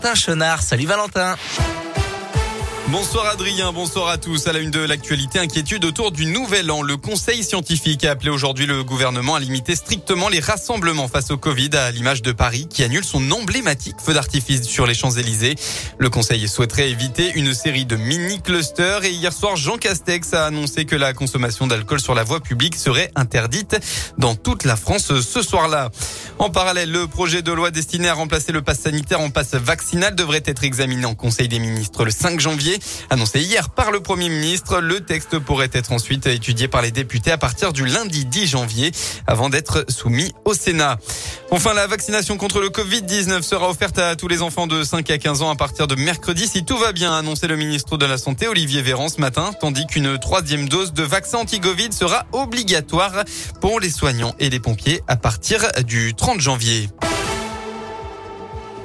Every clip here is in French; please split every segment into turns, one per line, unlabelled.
Valentin Chenard. Salut Valentin.
Bonsoir Adrien, bonsoir à tous. À la une de l'actualité, inquiétude autour du nouvel an. Le conseil scientifique a appelé aujourd'hui le gouvernement à limiter strictement les rassemblements face au Covid à l'image de Paris qui annule son emblématique feu d'artifice sur les Champs-Élysées. Le conseil souhaiterait éviter une série de mini-clusters et hier soir, Jean Castex a annoncé que la consommation d'alcool sur la voie publique serait interdite dans toute la France ce soir-là. En parallèle, le projet de loi destiné à remplacer le pass sanitaire en passe vaccinal devrait être examiné en Conseil des ministres le 5 janvier. Annoncé hier par le Premier ministre, le texte pourrait être ensuite étudié par les députés à partir du lundi 10 janvier avant d'être soumis au Sénat. Enfin, la vaccination contre le Covid-19 sera offerte à tous les enfants de 5 à 15 ans à partir de mercredi si tout va bien, a annoncé le ministre de la Santé Olivier Véran ce matin, tandis qu'une troisième dose de vaccin anti-Covid sera obligatoire pour les soignants et les pompiers à partir du 30 janvier.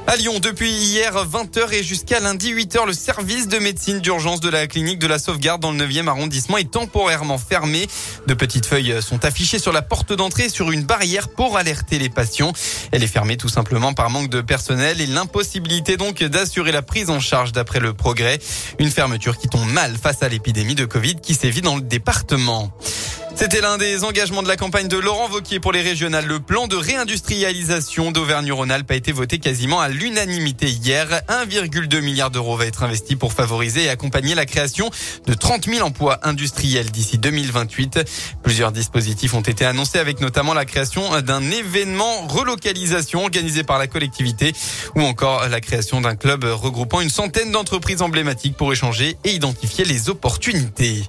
À Lyon, depuis hier 20h et jusqu'à lundi 8h, le service de médecine d'urgence de la clinique de la sauvegarde dans le 9e arrondissement est temporairement fermé. De petites feuilles sont affichées sur la porte d'entrée sur une barrière pour alerter les patients. Elle est fermée tout simplement par manque de personnel et l'impossibilité donc d'assurer la prise en charge d'après le progrès. Une fermeture qui tombe mal face à l'épidémie de Covid qui sévit dans le département. C'était l'un des engagements de la campagne de Laurent Vauquier pour les régionales. Le plan de réindustrialisation d'Auvergne-Rhône-Alpes a été voté quasiment à l'unanimité hier. 1,2 milliard d'euros va être investi pour favoriser et accompagner la création de 30 000 emplois industriels d'ici 2028. Plusieurs dispositifs ont été annoncés avec notamment la création d'un événement relocalisation organisé par la collectivité ou encore la création d'un club regroupant une centaine d'entreprises emblématiques pour échanger et identifier les opportunités.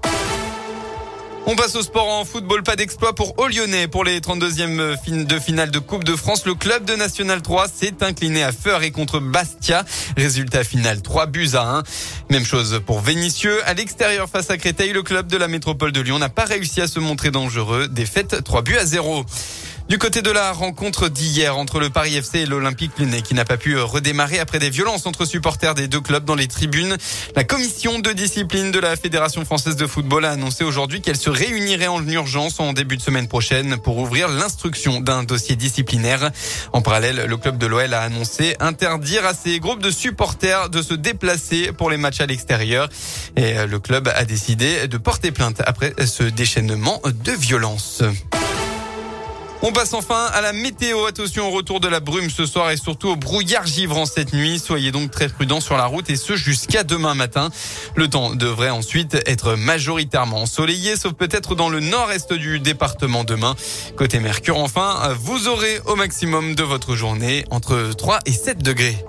On passe au sport en football. Pas d'exploit pour Lyonnais pour les 32e de finale de Coupe de France. Le club de National 3 s'est incliné à Feur et contre Bastia. Résultat final 3 buts à 1. Même chose pour Vénitieux. À l'extérieur face à Créteil, le club de la métropole de Lyon n'a pas réussi à se montrer dangereux. Défaite 3 buts à 0. Du côté de la rencontre d'hier entre le Paris FC et l'Olympique Lyonnais qui n'a pas pu redémarrer après des violences entre supporters des deux clubs dans les tribunes, la commission de discipline de la Fédération française de football a annoncé aujourd'hui qu'elle se réunirait en urgence en début de semaine prochaine pour ouvrir l'instruction d'un dossier disciplinaire. En parallèle, le club de l'OL a annoncé interdire à ses groupes de supporters de se déplacer pour les matchs à l'extérieur et le club a décidé de porter plainte après ce déchaînement de violence. On passe enfin à la météo. Attention au retour de la brume ce soir et surtout au brouillard givrant cette nuit. Soyez donc très prudents sur la route et ce jusqu'à demain matin. Le temps devrait ensuite être majoritairement ensoleillé, sauf peut-être dans le nord-est du département demain. Côté Mercure, enfin, vous aurez au maximum de votre journée entre 3 et 7 degrés.